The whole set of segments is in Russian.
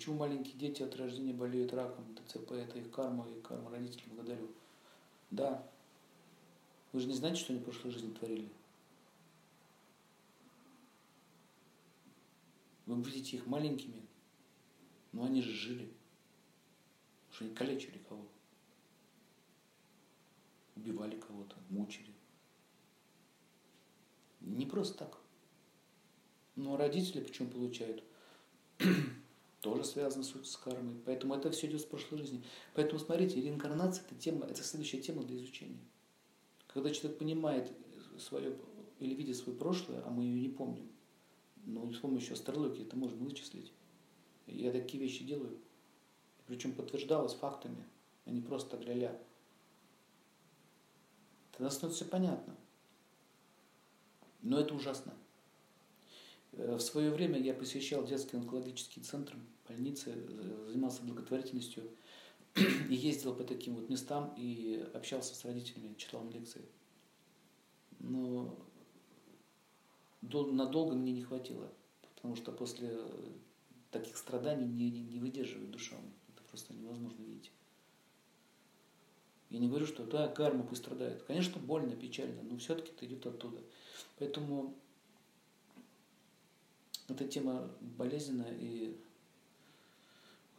Почему маленькие дети от рождения болеют раком, ТЦП, это их карма и карма родителей, благодарю. Да. Вы же не знаете, что они в прошлой жизни творили? Вы видите их маленькими, но они же жили. Потому что они калечили кого-то. Убивали кого-то, мучили. Не просто так. Но родители почему получают? Тоже связано с кармой. Поэтому это все идет с прошлой жизни. Поэтому смотрите, реинкарнация это тема, это следующая тема для изучения. Когда человек понимает свое или видит свое прошлое, а мы ее не помним, но с помощью астрологии это можно вычислить. Я такие вещи делаю. Причем подтверждалось фактами, а не просто ля-ля. Тогда становится все понятно. Но это ужасно. Э, в свое время я посещал детский онкологический центр, больницы, э, занимался благотворительностью и ездил по таким вот местам и общался с родителями, читал им лекции. Но надолго мне не хватило, потому что после таких страданий не, не, не выдерживает душа. Это просто невозможно видеть. Я не говорю, что да, карма пусть страдает. Конечно, больно, печально, но все-таки это идет оттуда. Поэтому эта тема болезненная и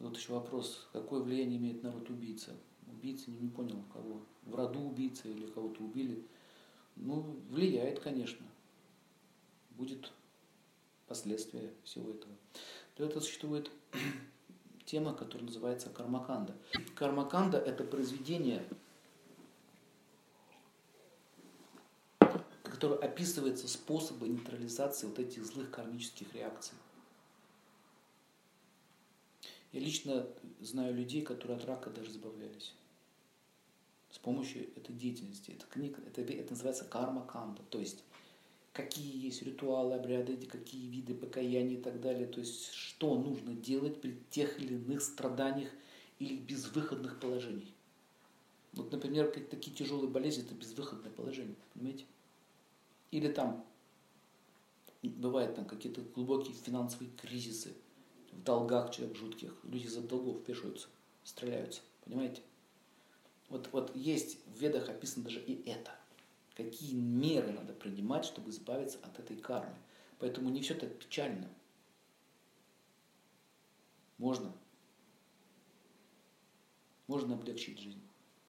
вот еще вопрос, какое влияние имеет народ убийца. Убийца не, не понял, кого. В роду убийца или кого-то убили. Ну, влияет, конечно. Будет последствия всего этого. Для этого существует тема, которая называется кармаканда. Кармаканда – это произведение, которое описывается способы нейтрализации вот этих злых кармических реакций. Я лично знаю людей, которые от рака даже избавлялись с помощью этой деятельности. Это книга, это, это называется карма канда, то есть какие есть ритуалы, обряды, какие виды покаяния и так далее. То есть что нужно делать при тех или иных страданиях или безвыходных положениях. Вот, например, такие тяжелые болезни – это безвыходное положение, понимаете? Или там бывают там какие-то глубокие финансовые кризисы, в долгах человек жутких, люди за долгов вешаются, стреляются, понимаете? Вот, вот есть в ведах описано даже и это какие меры надо принимать, чтобы избавиться от этой кармы. Поэтому не все так печально. Можно. Можно облегчить жизнь.